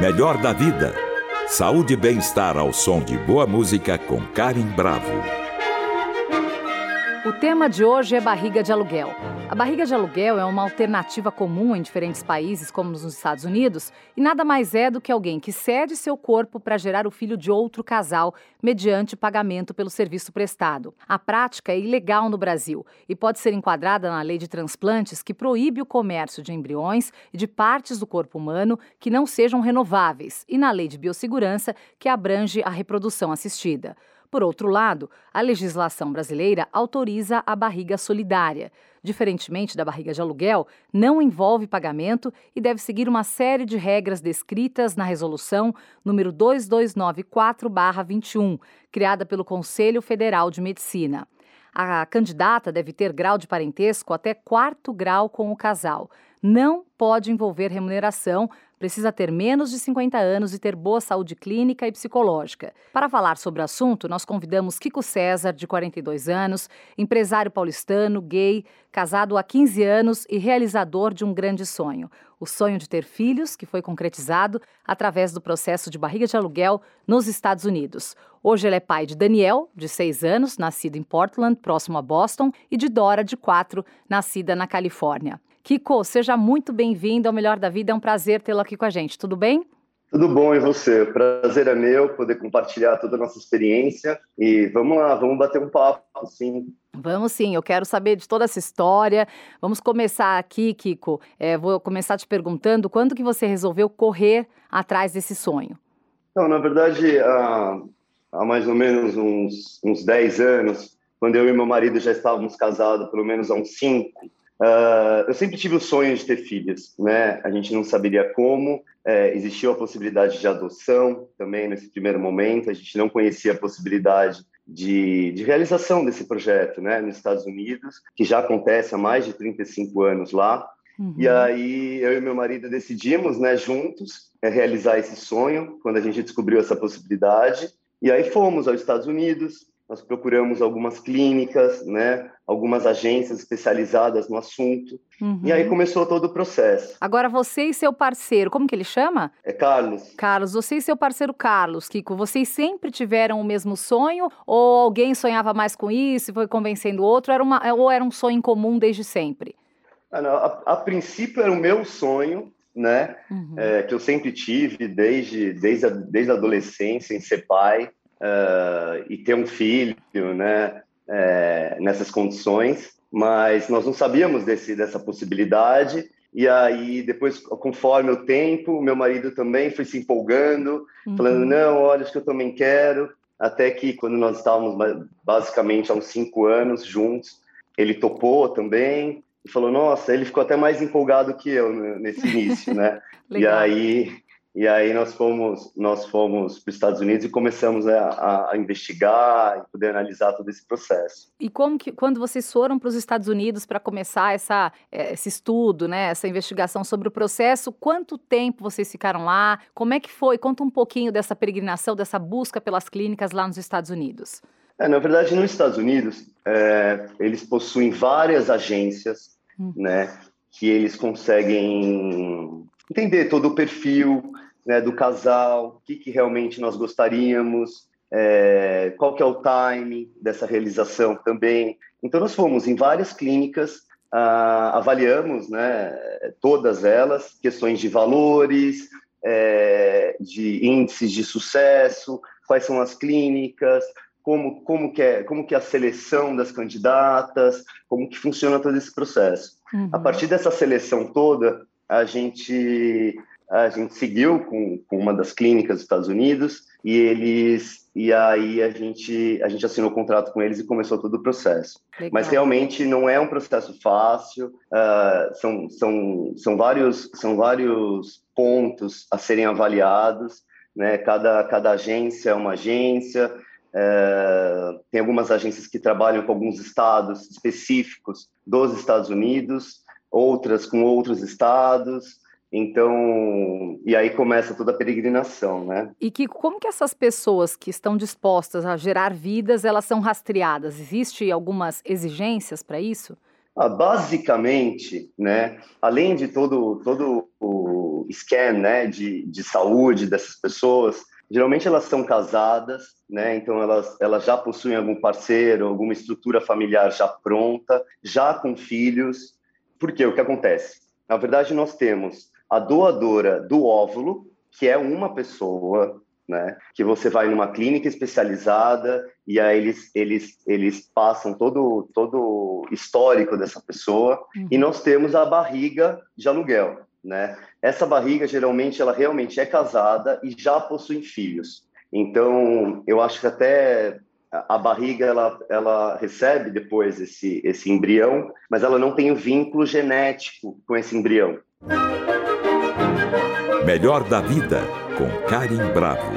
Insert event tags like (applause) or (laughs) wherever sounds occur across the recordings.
Melhor da vida. Saúde e bem-estar ao som de boa música com Karen Bravo. O tema de hoje é barriga de aluguel. A barriga de aluguel é uma alternativa comum em diferentes países, como nos Estados Unidos, e nada mais é do que alguém que cede seu corpo para gerar o filho de outro casal mediante pagamento pelo serviço prestado. A prática é ilegal no Brasil e pode ser enquadrada na lei de transplantes que proíbe o comércio de embriões e de partes do corpo humano que não sejam renováveis, e na lei de biossegurança que abrange a reprodução assistida. Por outro lado, a legislação brasileira autoriza a barriga solidária. Diferentemente da barriga de aluguel, não envolve pagamento e deve seguir uma série de regras descritas na resolução número 2294/21, criada pelo Conselho Federal de Medicina. A candidata deve ter grau de parentesco até quarto grau com o casal. Não pode envolver remuneração, precisa ter menos de 50 anos e ter boa saúde clínica e psicológica. Para falar sobre o assunto, nós convidamos Kiko César, de 42 anos, empresário paulistano, gay, casado há 15 anos e realizador de um grande sonho. O sonho de ter filhos, que foi concretizado através do processo de barriga de aluguel nos Estados Unidos. Hoje ele é pai de Daniel, de 6 anos, nascido em Portland, próximo a Boston, e de Dora, de 4, nascida na Califórnia. Kiko, seja muito bem-vindo ao Melhor da Vida. É um prazer tê-lo aqui com a gente. Tudo bem? Tudo bom, e você? Prazer é meu poder compartilhar toda a nossa experiência. E vamos lá, vamos bater um papo, sim. Vamos sim, eu quero saber de toda essa história. Vamos começar aqui, Kiko. É, vou começar te perguntando quando que você resolveu correr atrás desse sonho? Então, na verdade, há, há mais ou menos uns, uns 10 anos, quando eu e meu marido já estávamos casados, pelo menos há uns 5, Uh, eu sempre tive o sonho de ter filhos, né? A gente não saberia como, é, existiu a possibilidade de adoção também nesse primeiro momento, a gente não conhecia a possibilidade de, de, realização desse projeto, né? Nos Estados Unidos, que já acontece há mais de 35 anos lá. Uhum. E aí eu e meu marido decidimos, né, juntos, é, realizar esse sonho quando a gente descobriu essa possibilidade. E aí fomos aos Estados Unidos, nós procuramos algumas clínicas, né, algumas agências especializadas no assunto, uhum. e aí começou todo o processo. Agora você e seu parceiro, como que ele chama? É Carlos. Carlos, você e seu parceiro Carlos, Kiko, vocês sempre tiveram o mesmo sonho ou alguém sonhava mais com isso e foi convencendo o outro, era uma, ou era um sonho comum desde sempre? Ah, não, a, a, princípio era o meu sonho, né, uhum. é, que eu sempre tive desde, desde, a, desde a adolescência em ser pai, uh, e ter um filho, né, é, nessas condições, mas nós não sabíamos desse, dessa possibilidade. E aí, depois, conforme o tempo, meu marido também foi se empolgando, uhum. falando: não, olha, acho que eu também quero. Até que, quando nós estávamos basicamente há uns cinco anos juntos, ele topou também e falou: nossa, ele ficou até mais empolgado que eu nesse início, né? (laughs) e aí e aí nós fomos, nós fomos para os Estados Unidos e começamos a, a, investigar e poder analisar todo esse processo. E como que, quando vocês foram para os Estados Unidos para começar essa, eh, esse estudo, né, essa investigação sobre o processo, quanto tempo vocês ficaram lá? Como é que foi? Conta um pouquinho dessa peregrinação, dessa busca pelas clínicas lá nos Estados Unidos. É, na verdade, nos Estados Unidos, é, eles possuem várias agências, hum. né, que eles conseguem entender todo o perfil né, do casal, o que, que realmente nós gostaríamos, é, qual que é o time dessa realização também. Então, nós fomos em várias clínicas, ah, avaliamos né, todas elas, questões de valores, é, de índices de sucesso, quais são as clínicas, como, como, que é, como que é a seleção das candidatas, como que funciona todo esse processo. Uhum. A partir dessa seleção toda, a gente a gente seguiu com, com uma das clínicas dos Estados Unidos e eles e aí a gente a gente assinou o contrato com eles e começou todo o processo. Legal. Mas realmente não é um processo fácil. Uh, são, são, são vários são vários pontos a serem avaliados. Né? Cada cada agência é uma agência. Uh, tem algumas agências que trabalham com alguns estados específicos dos Estados Unidos, outras com outros estados. Então, e aí começa toda a peregrinação, né? E que como que essas pessoas que estão dispostas a gerar vidas, elas são rastreadas? Existe algumas exigências para isso? Ah, basicamente, né, além de todo todo o, scan, né, de, de saúde dessas pessoas, geralmente elas são casadas, né? Então elas, elas já possuem algum parceiro, alguma estrutura familiar já pronta, já com filhos. Por quê? O que acontece? Na verdade, nós temos a doadora do óvulo, que é uma pessoa, né? Que você vai numa clínica especializada e aí eles eles eles passam todo todo histórico dessa pessoa uhum. e nós temos a barriga de aluguel, né? Essa barriga geralmente ela realmente é casada e já possui filhos. Então, eu acho que até a barriga ela, ela recebe depois esse, esse embrião, mas ela não tem o um vínculo genético com esse embrião. Melhor da vida com Karim Bravo.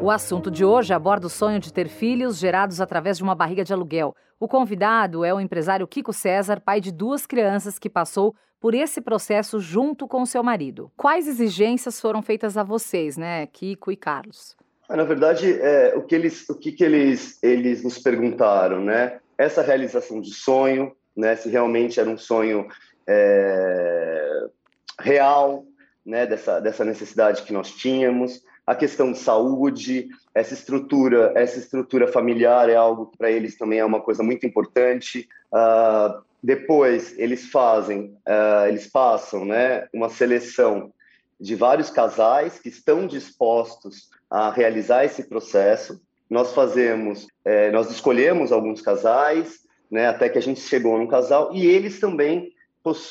O assunto de hoje aborda o sonho de ter filhos gerados através de uma barriga de aluguel. O convidado é o empresário Kiko César, pai de duas crianças que passou por esse processo junto com seu marido. Quais exigências foram feitas a vocês, né, Kiko e Carlos? Ah, na verdade, é, o que eles, o que, que eles, eles nos perguntaram, né? Essa realização de sonho, né? Se realmente era um sonho é, real, né? Dessa, dessa necessidade que nós tínhamos, a questão de saúde, essa estrutura, essa estrutura familiar é algo que para eles também é uma coisa muito importante. Uh, depois eles fazem, uh, eles passam, né, uma seleção de vários casais que estão dispostos a realizar esse processo. Nós fazemos, é, nós escolhemos alguns casais, né, até que a gente chegou num casal e eles também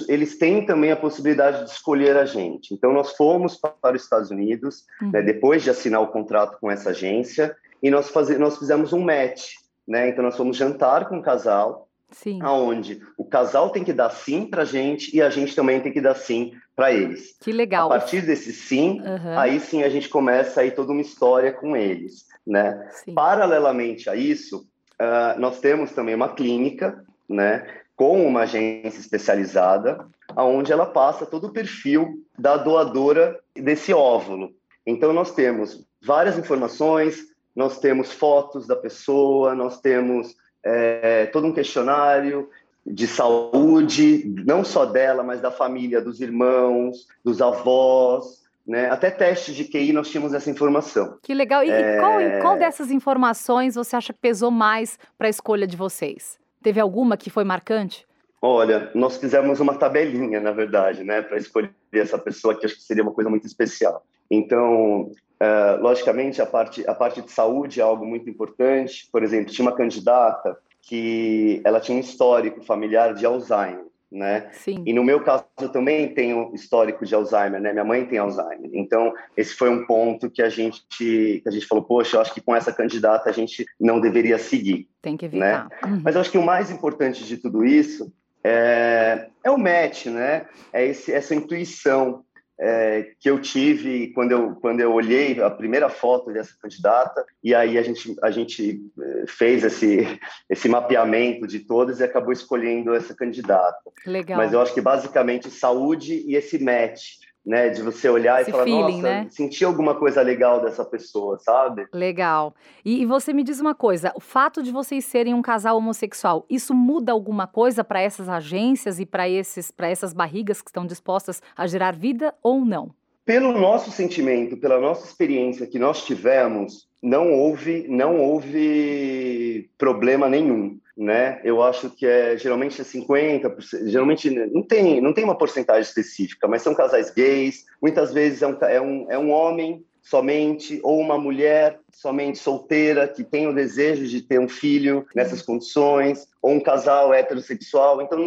eles têm também a possibilidade de escolher a gente. Então nós fomos para os Estados Unidos uhum. né, depois de assinar o contrato com essa agência e nós faz, nós fizemos um match, né? Então nós fomos jantar com o casal Sim. Aonde o casal tem que dar sim para a gente e a gente também tem que dar sim para eles. Que legal. A partir desse sim, uhum. aí sim a gente começa aí toda uma história com eles, né? Sim. Paralelamente a isso, uh, nós temos também uma clínica, né? Com uma agência especializada, aonde ela passa todo o perfil da doadora desse óvulo. Então nós temos várias informações, nós temos fotos da pessoa, nós temos é, todo um questionário de saúde, não só dela, mas da família, dos irmãos, dos avós, né? Até testes de QI nós tínhamos essa informação. Que legal. E, é... qual, qual dessas informações você acha que pesou mais para a escolha de vocês? Teve alguma que foi marcante? Olha, nós fizemos uma tabelinha, na verdade, né, para escolher essa pessoa que acho que seria uma coisa muito especial. Então, Uh, logicamente, a parte, a parte de saúde é algo muito importante. Por exemplo, tinha uma candidata que ela tinha um histórico familiar de Alzheimer, né? Sim. E no meu caso eu também tenho histórico de Alzheimer, né? Minha mãe tem Alzheimer. Então, esse foi um ponto que a gente que a gente falou, poxa, eu acho que com essa candidata a gente não deveria seguir. Tem que evitar. Né? Uhum. Mas eu acho que o mais importante de tudo isso é, é o match, né? É esse, essa intuição é, que eu tive quando eu, quando eu olhei a primeira foto dessa candidata, e aí a gente, a gente é, fez esse, (laughs) esse mapeamento de todas e acabou escolhendo essa candidata. Legal. Mas eu acho que basicamente saúde e esse match né? De você olhar Esse e falar, feeling, nossa, né? senti alguma coisa legal dessa pessoa, sabe? Legal. E, e, você me diz uma coisa: o fato de vocês serem um casal homossexual, isso muda alguma coisa para essas agências e para esses, para essas barrigas que estão dispostas a gerar vida ou não? Pelo nosso sentimento, pela nossa experiência que nós tivemos, não houve, não houve problema nenhum né? Eu acho que é geralmente é 50%, geralmente não tem, não tem uma porcentagem específica, mas são casais gays, muitas vezes é um, é um, é um homem somente ou uma mulher somente solteira que tem o desejo de ter um filho nessas condições ou um casal heterossexual. Então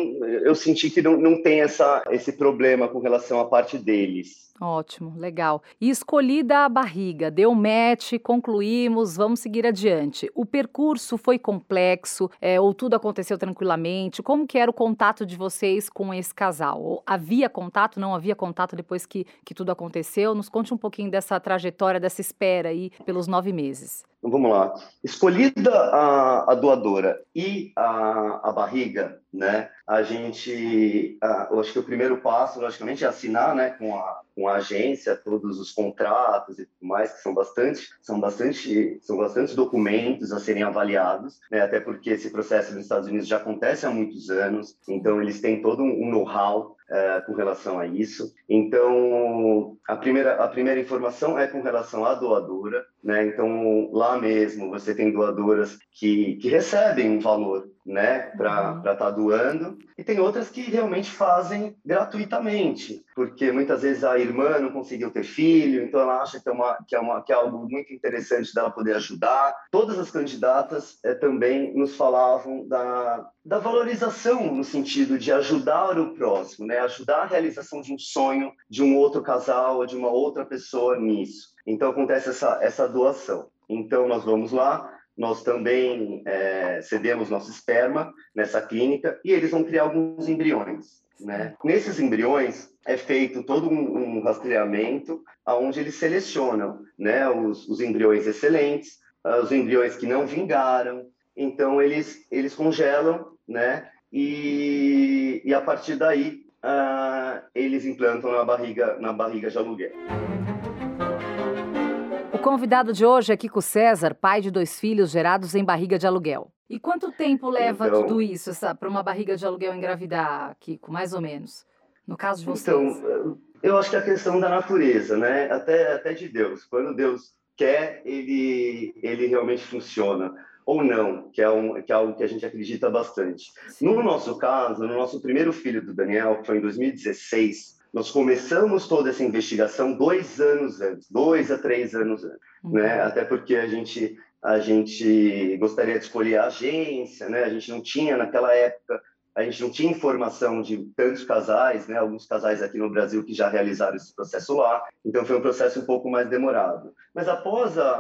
eu senti que não, não tem essa, esse problema com relação à parte deles. Ótimo, legal. E escolhida a barriga, deu match, concluímos, vamos seguir adiante. O percurso foi complexo, é, ou tudo aconteceu tranquilamente? Como que era o contato de vocês com esse casal? Havia contato, não havia contato depois que, que tudo aconteceu? Nos conte um pouquinho dessa trajetória, dessa espera aí pelos nove meses. Então, vamos lá. Escolhida a, a doadora e a, a barriga, né? A gente, ah, eu acho que o primeiro passo, logicamente, é assinar, né, com a, com a agência todos os contratos e tudo mais, que são bastante, são bastante, são bastantes documentos a serem avaliados, né? Até porque esse processo nos Estados Unidos já acontece há muitos anos, então eles têm todo um know-how é, com relação a isso. Então, a primeira, a primeira informação é com relação à doadora, né? Então, lá mesmo você tem doadoras que, que recebem um valor, né, para estar uhum. tá doando, e tem outras que realmente fazem gratuitamente, porque muitas vezes a irmã não conseguiu ter filho, então ela acha que é, uma, que é, uma, que é algo muito interessante dela poder ajudar. Todas as candidatas é, também nos falavam da, da valorização no sentido de ajudar o próximo, né? ajudar a realização de um sonho de um outro casal ou de uma outra pessoa nisso. Então acontece essa, essa doação. Então nós vamos lá, nós também é, cedemos nosso esperma nessa clínica e eles vão criar alguns embriões. Né? Nesses embriões é feito todo um, um rastreamento onde eles selecionam né, os, os embriões excelentes, os embriões que não vingaram, então eles eles congelam, né? E, e a partir daí uh, eles implantam na barriga na barriga de aluguel. Convidado de hoje é Kiko César, pai de dois filhos gerados em barriga de aluguel. E quanto tempo leva então, tudo isso para uma barriga de aluguel engravidar, Kiko, mais ou menos? No caso de vocês. Então, eu acho que é a questão da natureza, né? Até, até de Deus. Quando Deus quer, ele, ele realmente funciona ou não, que é, um, que é algo que a gente acredita bastante. Sim. No nosso caso, no nosso primeiro filho do Daniel, que foi em 2016, nós começamos toda essa investigação dois anos antes, dois a três anos antes, uhum. né? Até porque a gente a gente gostaria de escolher a agência, né? A gente não tinha naquela época a gente não tinha informação de tantos casais, né? Alguns casais aqui no Brasil que já realizaram esse processo lá. Então foi um processo um pouco mais demorado. Mas após a,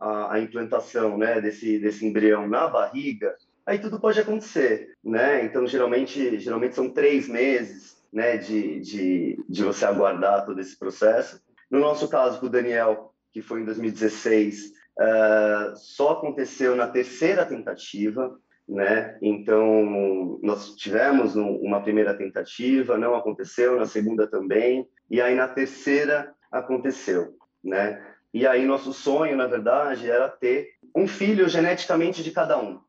a, a implantação, né, desse desse embrião na barriga, aí tudo pode acontecer, né? Então geralmente geralmente são três meses, né, de, de, de você aguardar todo esse processo. No nosso caso, com o Daniel, que foi em 2016, uh, eh, só aconteceu na terceira tentativa né? Então, nós tivemos um, uma primeira tentativa, não aconteceu, na segunda também, e aí na terceira aconteceu, né? E aí nosso sonho, na verdade, era ter um filho geneticamente de cada um.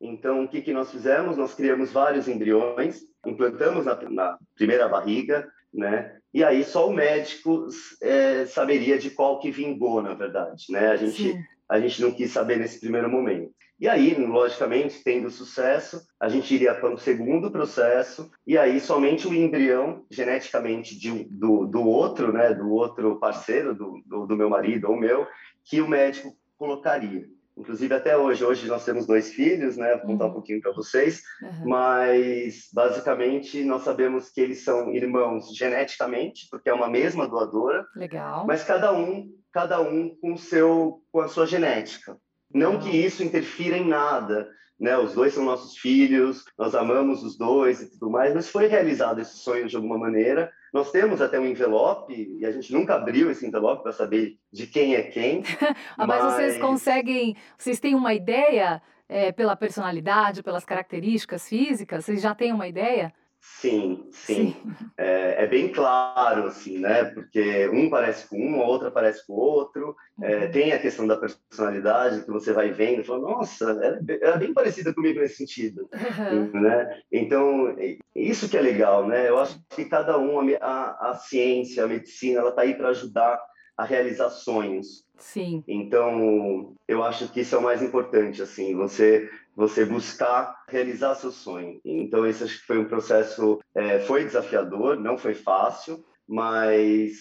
Então, o que, que nós fizemos? Nós criamos vários embriões, implantamos na, na primeira barriga, né? E aí só o médico é, saberia de qual que vingou, na verdade, né? A gente, a gente não quis saber nesse primeiro momento. E aí, logicamente, tendo sucesso, a gente iria para um segundo processo, e aí somente o embrião geneticamente de, do, do outro, né, do outro parceiro, do, do, do meu marido ou meu, que o médico colocaria. Inclusive, até hoje, hoje nós temos dois filhos, né? Vou contar uhum. um pouquinho para vocês, uhum. mas basicamente nós sabemos que eles são irmãos geneticamente, porque é uma mesma doadora. Legal. Mas cada um, cada um com seu, com a sua genética. Não que isso interfira em nada, né? Os dois são nossos filhos, nós amamos os dois e tudo mais, mas foi realizado esse sonho de alguma maneira. Nós temos até um envelope e a gente nunca abriu esse envelope para saber de quem é quem. (laughs) ah, mas... mas... vocês conseguem, vocês têm uma ideia é, pela personalidade, pelas características físicas? Vocês já têm uma ideia? Sim, sim. sim. É, é, bem claro, assim, né? Porque um parece com um, a outra parece com o outro. É, uhum. É, tem a questão da personalidade que você vai vendo e fala, nossa, ela, é bem parecida comigo nesse sentido, uhum. né? Então, isso que é legal, né? Eu acho que cada um, a, a ciência, a medicina, ela está aí para ajudar a realizar sonhos. Sim. Então, eu acho que isso é o mais importante, assim, você você buscar realizar seu sonho. Então esse acho que foi um processo, é, foi desafiador, não foi fácil, mas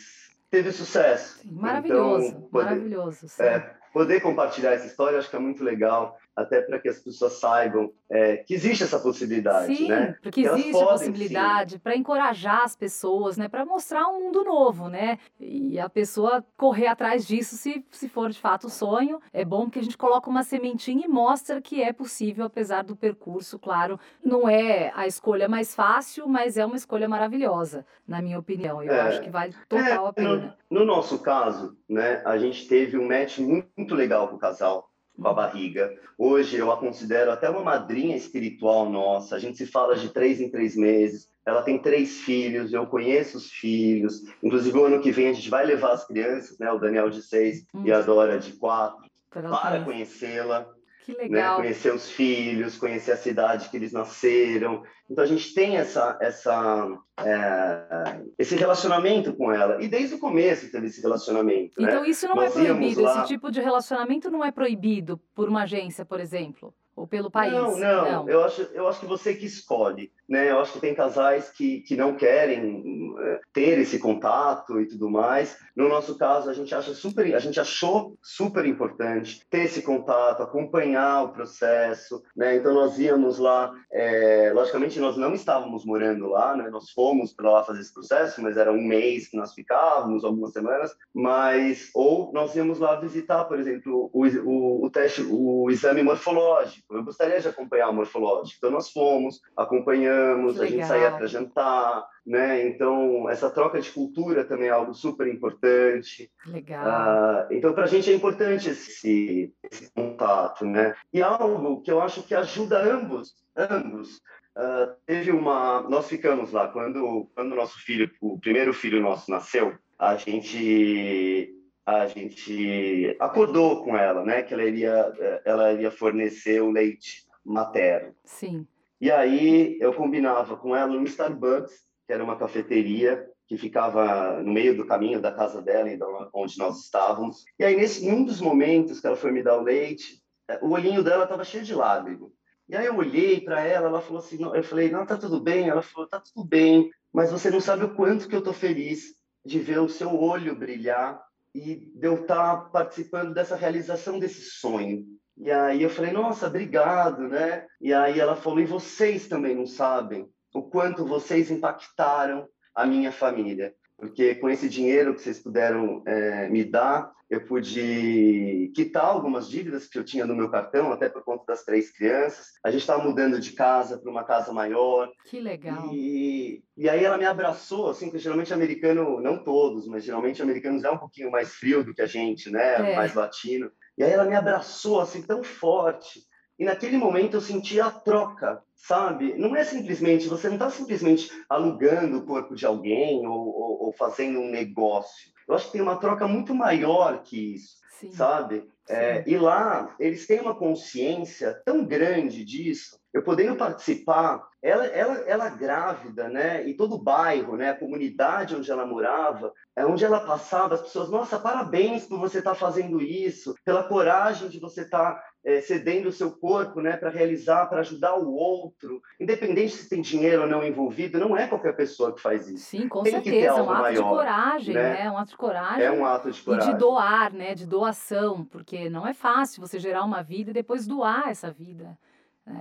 teve sucesso. Maravilhoso, então, poder, maravilhoso. É, poder compartilhar essa história acho que é muito legal até para que as pessoas saibam é, que existe essa possibilidade, sim, né? porque que existe a possibilidade para encorajar as pessoas, né? Para mostrar um mundo novo, né? E a pessoa correr atrás disso, se, se for de fato o sonho, é bom que a gente coloca uma sementinha e mostra que é possível, apesar do percurso, claro. Não é a escolha mais fácil, mas é uma escolha maravilhosa, na minha opinião. Eu é, acho que vale total é, a pena. No, no, nosso caso, né? A gente teve um match muito legal com o casal com a barriga. Hoje eu a considero até uma madrinha espiritual nossa. A gente se fala de três em três meses. Ela tem três filhos, eu conheço os filhos. Inclusive, o ano que vem a gente vai levar as crianças, né? O Daniel de seis hum. e a Dora de quatro, para conhecê-la. Que né, legal. Né? Conhecer os filhos, conhecer a cidade que eles nasceram. Então a gente tem essa, essa, é, esse relacionamento com ela. E desde o começo teve esse relacionamento. Então né? isso não é Nós é proibido, lá... esse tipo de relacionamento não é proibido por uma agência, por exemplo? Ou pelo país? Não, não, não. Eu, acho, eu acho que você que escolhe. Né? Eu acho que tem casais que, que não querem é, ter esse contato e tudo mais. No nosso caso, a gente acha super, a gente achou super importante ter esse contato, acompanhar o processo. Né? Então nós íamos lá, é, logicamente nós não estávamos morando lá, né? Nós fomos para lá fazer esse processo, mas era um mês que nós ficávamos, algumas semanas. Mas ou nós íamos lá visitar, por exemplo, o, o, o teste, o exame morfológico eu gostaria de acompanhar o morfológico. Então, nós fomos, acompanhamos, a gente saía para jantar, né? Então, essa troca de cultura também é algo super importante. Legal. Uh, então, para a gente é importante esse, esse, contato, né? E algo que eu acho que ajuda ambos, ambos. Uh, teve uma, nós ficamos lá quando quando nosso filho, o primeiro filho nosso nasceu, a gente a gente acordou com ela, né, que ela iria, ela iria fornecer o leite materno. Sim. E aí eu combinava com ela no Starbucks, que era uma cafeteria que ficava no meio do caminho da casa dela, onde nós estávamos. E aí nesse um dos momentos que ela foi me dar o leite, o olhinho dela estava cheio de lágrimas. E aí eu olhei para ela, ela falou assim, eu falei, não, tá tudo bem. Ela falou, tá tudo bem, mas você não sabe o quanto que eu tô feliz de ver o seu olho brilhar e de eu estar tá participando dessa realização desse sonho. E aí eu falei, nossa, obrigado, né? E aí ela falou, e vocês também não sabem o quanto vocês impactaram a minha família porque com esse dinheiro que vocês puderam é, me dar, eu pude quitar algumas dívidas que eu tinha no meu cartão, até por conta das três crianças. A gente estava mudando de casa para uma casa maior. Que legal. E, e aí ela me abraçou, assim, que geralmente americano, não todos, mas geralmente americanos é um pouquinho mais frio do que a gente, né? É. Mais latino. E aí ela me abraçou, assim, tão forte. E naquele momento eu senti a troca, sabe? Não é simplesmente, você não está simplesmente alugando o corpo de alguém ou, ou, ou, fazendo um negócio. Eu acho que tem uma troca muito maior que isso, Sim. sabe? É, e lá eles têm uma consciência tão grande disso. Eu podendo participar, ela, ela, ela grávida, né? E todo o bairro, né? A comunidade onde ela morava, é onde ela passava, as pessoas, nossa, parabéns por você estar tá fazendo isso, pela coragem de você estar tá é, cedendo o seu corpo né, para realizar, para ajudar o outro, independente se tem dinheiro ou não envolvido, não é qualquer pessoa que faz isso. Sim, com tem certeza, é um ato maior, de coragem, né? né? Um ato de coragem. É um ato de coragem. E de doar, né? De doação, porque não é fácil você gerar uma vida e depois doar essa vida.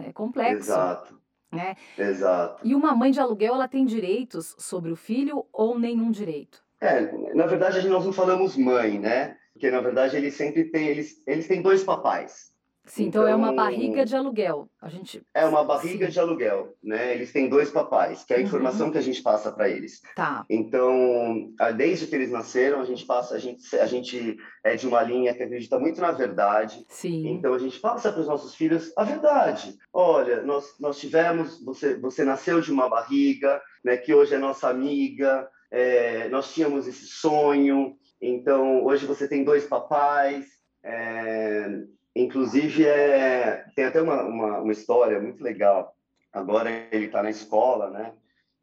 É complexo. Exato. Né? Exato. E uma mãe de aluguel, ela tem direitos sobre o filho ou nenhum direito? É, na verdade, nós não falamos mãe, né? Porque, na verdade, eles sempre têm, eles, eles têm dois papais. Sim, então, então, é uma barriga de aluguel. A gente É uma barriga Sim. de aluguel, né? Eles têm dois papais, que é a uhum. informação uhum. que a gente passa para eles. Tá. Então, desde que eles nasceram, a gente passa, a gente a gente é de uma linha que acredita muito na verdade. Sim. Então a gente passa para os nossos filhos a verdade. Olha, nós nós tivemos, você você nasceu de uma barriga, né, que hoje é nossa amiga, é, nós tínhamos esse sonho, então hoje você tem dois papais, é, Inclusive, é, tem até uma, uma, uma história muito legal. Agora ele está na escola, né?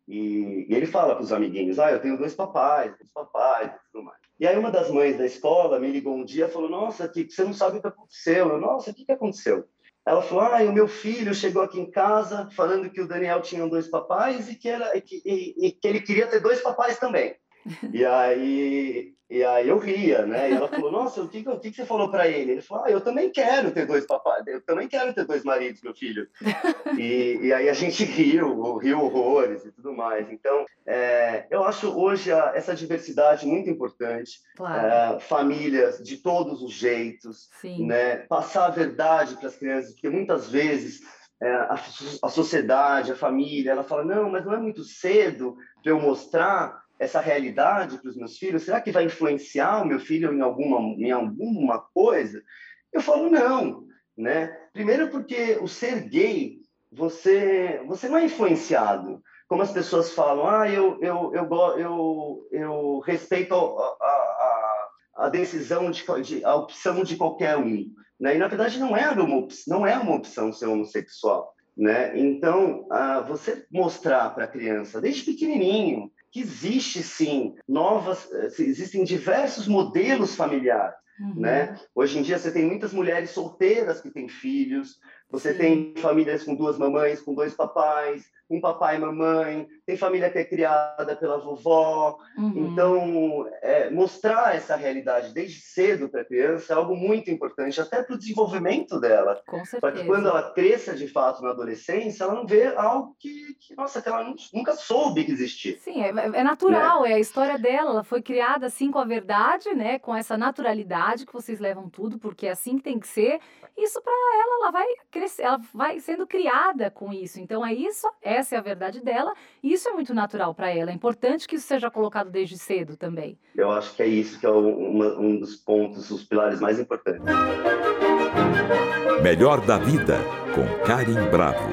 E, e ele fala para os amiguinhos: Ah, eu tenho dois papais, dois papais e tudo mais. E aí, uma das mães da escola me ligou um dia e falou: Nossa, que você não sabe o que aconteceu. Eu, Nossa, o que, que aconteceu? Ela falou: Ah, o meu filho chegou aqui em casa falando que o Daniel tinha dois papais e que, era, e e, e que ele queria ter dois papais também. (laughs) E aí, e aí eu ria, né? E ela falou: Nossa, o que, o que você falou para ele? Ele falou: Ah, eu também quero ter dois papais, eu também quero ter dois maridos, meu filho. e, e aí a gente riu, riu horrores e tudo mais. Então, é, eu acho hoje a, essa diversidade muito importante. Claro. É, famílias de todos os jeitos, Sim. né? Passar a verdade para as crianças, porque muitas vezes é, a, a sociedade, a família, ela fala: Não, mas não é muito cedo para eu mostrar essa realidade para os meus filhos? Será que vai influenciar o meu filho em alguma, em alguma coisa? Eu falo, não, né? Primeiro porque o ser gay, você, você não é influenciado. Como as pessoas falam, ah, eu, eu, eu, eu, eu respeito a, a, a decisão, de, de, a opção de qualquer um. Né? E, na verdade, não é uma, não é uma opção ser homossexual. Né? Então, ah, você mostrar para a criança, desde pequenininho, que existe sim novas, eh, existem diversos modelos familiares. Uhum. Né? Hoje em dia você tem muitas mulheres solteiras que têm filhos, você Sim. tem famílias com duas mamães, com dois papais, um papai e mamãe, tem família que é criada pela vovó. Uhum. Então, é, mostrar essa realidade desde cedo para a criança é algo muito importante, até para o desenvolvimento dela. Para que quando ela cresça de fato na adolescência, ela não vê algo que, que nossa, que ela nunca soube que existia. Sim, é, é natural, né? é a história dela. Ela foi criada assim com a verdade, né? com essa naturalidade que vocês levam tudo, porque é assim que tem que ser. Isso para ela, ela vai crescer, ela vai sendo criada com isso. Então, é isso, essa é a verdade dela, e isso é muito natural para ela. É importante que isso seja colocado desde cedo também. Eu acho que é isso que é uma, um dos pontos, os pilares mais importantes. Melhor da vida, com Karim Bravo.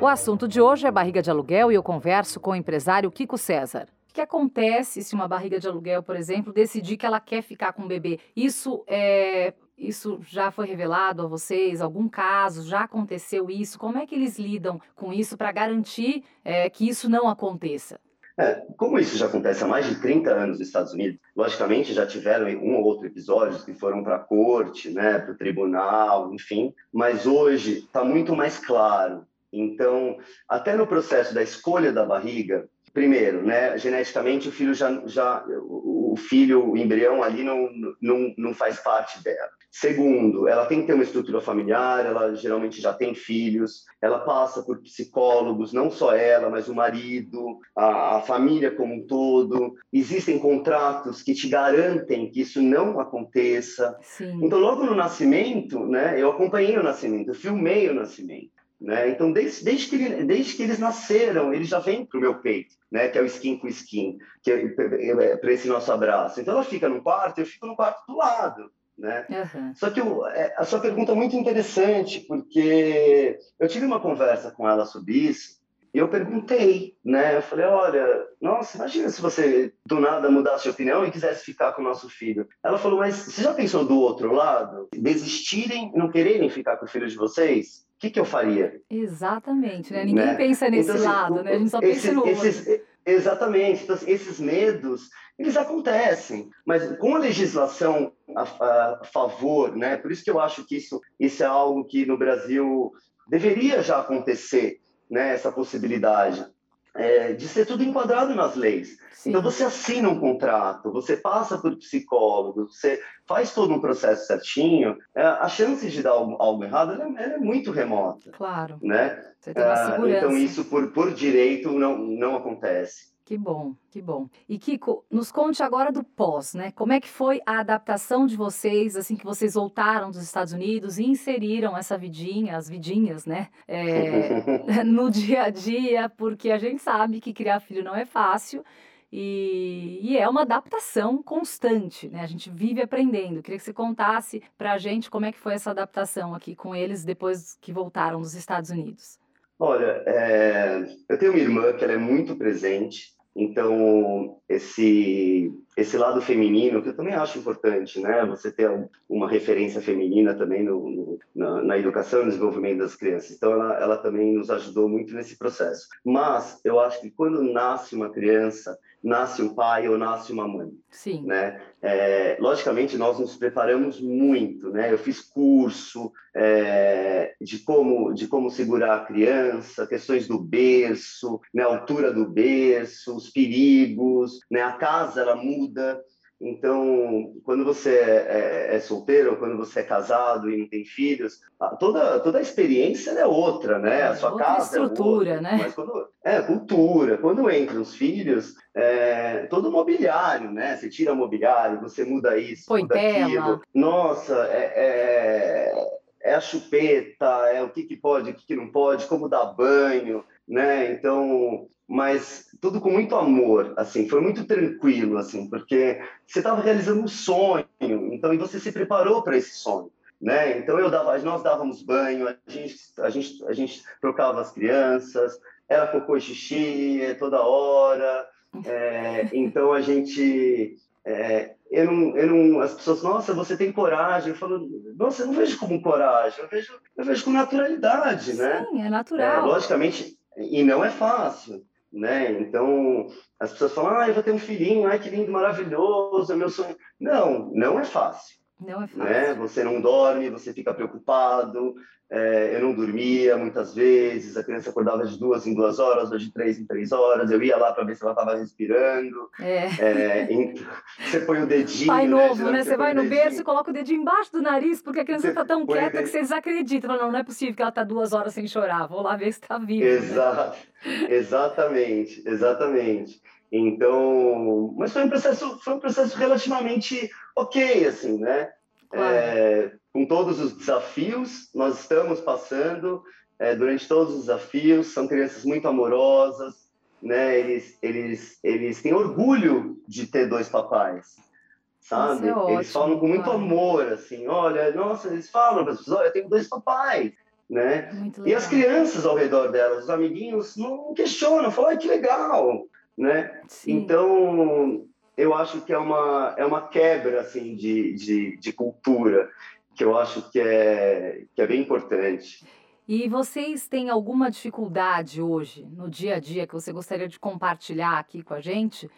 O assunto de hoje é barriga de aluguel e eu converso com o empresário Kiko César. O que acontece se uma barriga de aluguel, por exemplo, decidir que ela quer ficar com o bebê? Isso é isso já foi revelado a vocês? Algum caso? Já aconteceu isso? Como é que eles lidam com isso para garantir é, que isso não aconteça? É, como isso já acontece há mais de 30 anos nos Estados Unidos, logicamente já tiveram um ou outro episódio que foram para a corte, né, para o tribunal, enfim, mas hoje está muito mais claro. Então, até no processo da escolha da barriga, primeiro, né, geneticamente o filho já, já o filho, o embrião ali não, não, não faz parte dela. Segundo, ela tem que ter uma estrutura familiar, ela geralmente já tem filhos, ela passa por psicólogos, não só ela, mas o marido, a, a família como um todo. Existem contratos que te garantem que isso não aconteça. Sim. Então, logo no nascimento, né, eu acompanhei o nascimento, eu filmei o nascimento. Né? Então, desde, desde, que ele, desde que eles nasceram, eles já vêm para o meu peito, né? que é o skin com skin, que é, é, é para esse nosso abraço. Então, ela fica no quarto, eu fico no quarto do lado. Né? Uhum. Só que eu, é, a sua pergunta é muito interessante, porque eu tive uma conversa com ela sobre isso, e eu perguntei, né? Eu falei, olha, nossa, imagina se você do nada mudasse de opinião e quisesse ficar com o nosso filho. Ela falou, mas você já pensou do outro lado? Desistirem e não quererem ficar com o filho de vocês? que, que eu faria? Exatamente, né? Ninguém né? pensa nesse então, assim, lado, né? A gente só esses, pensa no esses, Exatamente. Então, assim, esses medos, eles acontecem, mas com a legislação a, a, favor, né? Por isso que eu acho que isso, isso é algo que no Brasil deveria já acontecer, né? Essa possibilidade é, de ser tudo enquadrado nas leis. Sim. Então você assina um contrato, você passa por psicólogo, você faz todo um processo certinho, é, a chance de dar algo, algo errado é, é, muito remota. Claro. Né? Você tem uma segurança. então isso por, por direito não, não acontece. Que bom, que bom. E Kiko, nos conte agora do pós, né? Como é que foi a adaptação de vocês, assim que vocês voltaram dos Estados Unidos e inseriram essa vidinha, as vidinhas, né? É, (laughs) no dia a dia, porque a gente sabe que criar filho não é fácil. E, e, é uma adaptação constante, né? A gente vive aprendendo. Queria que você contasse para a gente como é que foi essa adaptação aqui com eles depois que voltaram dos Estados Unidos. Olha, é, eu tenho uma irmã que ela é muito presente, então esse esse lado feminino que eu também acho importante, né? Você ter uma referência feminina também no, no na, na, educação e desenvolvimento das crianças. Então ela, ela também nos ajudou muito nesse processo. Mas eu acho que quando nasce uma criança nasce um pai ou nasce uma mãe. Sim. Né? É, logicamente, nós nos preparamos muito, né? Eu fiz curso é, de, como, de como segurar a criança, questões do berço, né? a altura do berço, os perigos, né? A casa, ela muda. Então, quando você é, é, é solteiro, ou quando você é casado e não tem filhos, toda, toda a experiência é outra, né? A sua outra casa estrutura, é outra, né? Mas quando, é, cultura. Quando entram os filhos, é, todo mobiliário, né? Você tira mobiliário, você muda isso, Põe muda tela. aquilo. Nossa, é, é, é a chupeta, é o que, que pode, o que, que não pode, como dar banho. né? Então, mas tudo com muito amor, assim, foi muito tranquilo, assim, porque você estava realizando um sonho, então e você se preparou para esse sonho, né? Então eu dava, nós dávamos banho, a gente, a gente, a gente trocava as crianças, era cocô e xixi toda hora, é, então a gente é, eu não, eu não, as pessoas, nossa, você tem coragem. Eu falo, nossa, eu não vejo como coragem, eu vejo, eu vejo com naturalidade, Sim, né? Sim, é natural. É, logicamente, e não é fácil, né? Então, as pessoas falam, ah, eu vou ter um filhinho, ai, que lindo, maravilhoso, é meu sonho. Não, não é fácil. Não é fácil. Né? Você não dorme, você fica preocupado, é, eu não dormia muitas vezes, a criança acordava de duas em duas horas, ou de três em três horas, eu ia lá para ver se ela estava respirando. É. É, então, (laughs) você põe o dedinho. Pai né, novo, né? Você, você vai no berço e coloca o dedinho embaixo do nariz, porque a criança está tão quieta que você desacredita. Fala, não, não é possível que ela está duas horas sem chorar, vou lá ver se está viva. Exato, né? (laughs) exatamente, exatamente. Então, mas foi um processo, foi um processo relativamente ok, assim, né? Claro. É, com todos os desafios, nós estamos passando é, durante todos os desafios. São crianças muito amorosas, né? Eles, eles, eles têm orgulho de ter dois papais, sabe? É ótimo, eles falam com muito claro. amor, assim. Olha, nossa, eles falam para as pessoas: olha, eu tenho dois papais, né? E as crianças ao redor delas, os amiguinhos, não questionam, falam: que legal, né? Sim. Então eu acho que é uma, é uma quebra assim de, de, de cultura que eu acho que é, que é bem importante. E vocês têm alguma dificuldade hoje, no dia a dia, que você gostaria de compartilhar aqui com a gente?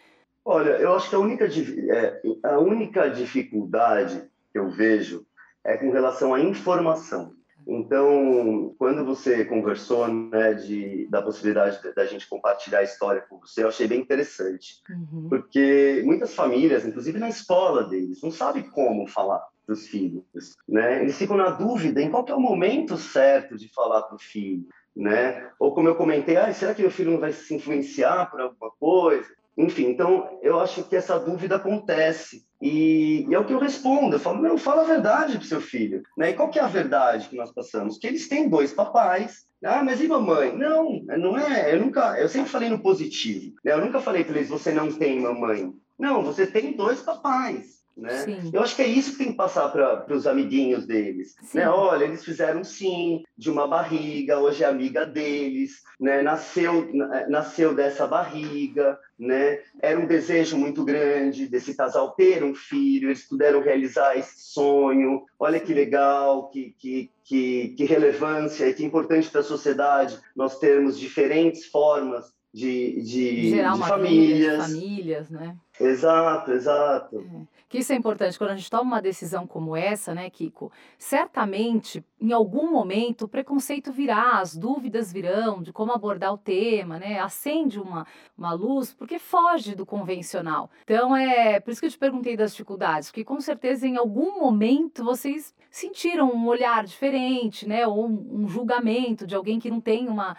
Olha, eu acho que a única, é, a única dificuldade que eu vejo é com relação à informação. Então, quando você conversou né, de, da possibilidade da gente compartilhar a história com você, eu achei bem interessante. Uhum. Porque muitas famílias, inclusive na escola deles, não sabem como falar para os filhos. Né? Eles ficam na dúvida em qual é o momento certo de falar para o filho. Né? Ou como eu comentei, ah, será que meu filho não vai se influenciar por alguma coisa? Enfim, então eu acho que essa dúvida acontece. E, e, é o que eu respondo. Eu falo, não, fala a verdade para seu filho. Né? E qual que é a verdade que nós passamos? Que eles têm dois papais. Ah, mas e mamãe? Não, não é. Eu nunca, eu sempre falei no positivo. Né? Eu nunca falei para eles, você não tem mamãe. Não, você tem dois papais. Né? Eu acho que é isso que tem que passar para os amiguinhos deles. Né? Olha, eles fizeram sim de uma barriga, hoje é amiga deles, né? nasceu, nasceu dessa barriga, né? era um desejo muito grande desse casal ter um filho, eles puderam realizar esse sonho. Olha que legal, que, que, que, que relevância e que importante para a sociedade nós termos diferentes formas de, de, Gerar de famílias. De famílias, né? Exato, exato. É. Que isso é importante quando a gente toma uma decisão como essa, né, Kiko? Certamente, em algum momento, o preconceito virá, as dúvidas virão de como abordar o tema, né? Acende uma, uma luz, porque foge do convencional. Então, é por isso que eu te perguntei das dificuldades, porque com certeza em algum momento vocês sentiram um olhar diferente, né? Ou um, um julgamento de alguém que não tem uma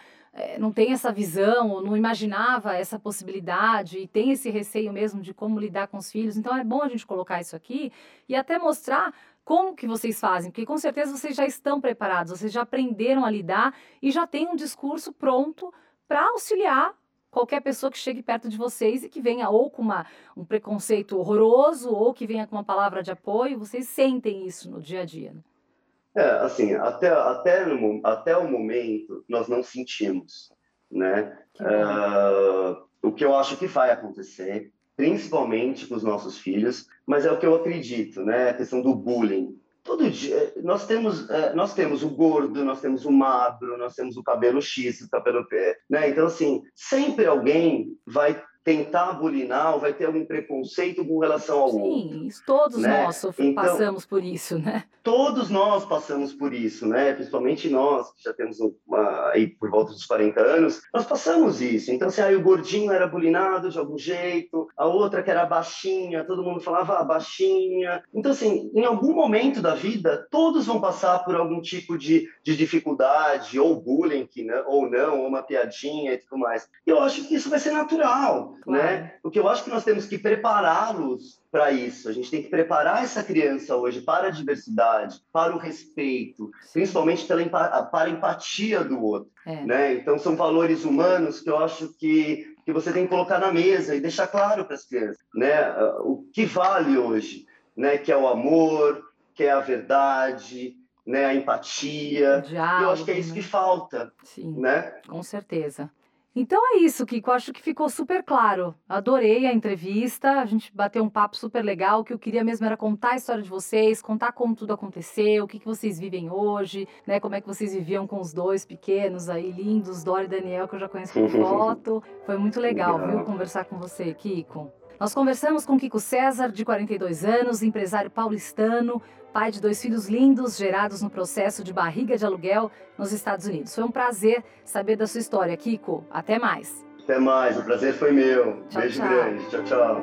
não tem essa visão, ou não imaginava essa possibilidade, e tem esse receio mesmo de como lidar com os filhos. Então é bom a gente colocar isso aqui e até mostrar como que vocês fazem, porque com certeza vocês já estão preparados, vocês já aprenderam a lidar e já têm um discurso pronto para auxiliar qualquer pessoa que chegue perto de vocês e que venha ou com uma, um preconceito horroroso ou que venha com uma palavra de apoio, vocês sentem isso no dia a dia. Né? É, assim, até, até, no, até o momento nós não sentimos, né? Uh, o que eu acho que vai acontecer, principalmente com os nossos filhos, mas é o que eu acredito, né? A questão do bullying. Todo dia, nós temos, é, nós temos o gordo, nós temos o magro, nós temos o cabelo X, o cabelo P, né? Então, assim, sempre alguém vai tentar bulinar ou vai ter algum preconceito com relação ao Sim, outro. Sim, todos né? nós então, passamos por isso, né? Todos nós passamos por isso, né? Principalmente nós, que já temos uma, aí por volta dos 40 anos, nós passamos isso. Então, assim, aí o gordinho era bulinado de algum jeito, a outra que era baixinha, todo mundo falava ah, baixinha. Então, assim, em algum momento da vida, todos vão passar por algum tipo de, de dificuldade, ou bullying, que, né? ou não, ou uma piadinha e tudo mais. E eu acho que isso vai ser natural claro. né? Porque eu acho que nós temos que prepará-los para isso. A gente tem que preparar essa criança hoje para a diversidade, para o respeito, Sim. principalmente pela para a empatia do outro, é. né? Então são valores humanos que eu acho que que você tem que colocar na mesa e deixar claro para as crianças, né? O que vale hoje, né? Que é o amor, que é a verdade, né? A empatia. Diálogo, eu acho que é isso né? que falta, Sim, né? Com certeza. Então é isso, Kiko. Acho que ficou super claro. Adorei a entrevista. A gente bateu um papo super legal. O que eu queria mesmo era contar a história de vocês, contar como tudo aconteceu, o que, que vocês vivem hoje, né? Como é que vocês viviam com os dois pequenos aí, lindos, Dora e Daniel, que eu já conheço por (laughs) foto. Foi muito legal, viu, conversar com você, Kiko. Nós conversamos com Kiko César, de 42 anos, empresário paulistano, pai de dois filhos lindos gerados no processo de barriga de aluguel nos Estados Unidos. Foi um prazer saber da sua história, Kiko. Até mais. Até mais, o prazer foi meu. Tchau, Beijo tchau. grande. Tchau, tchau.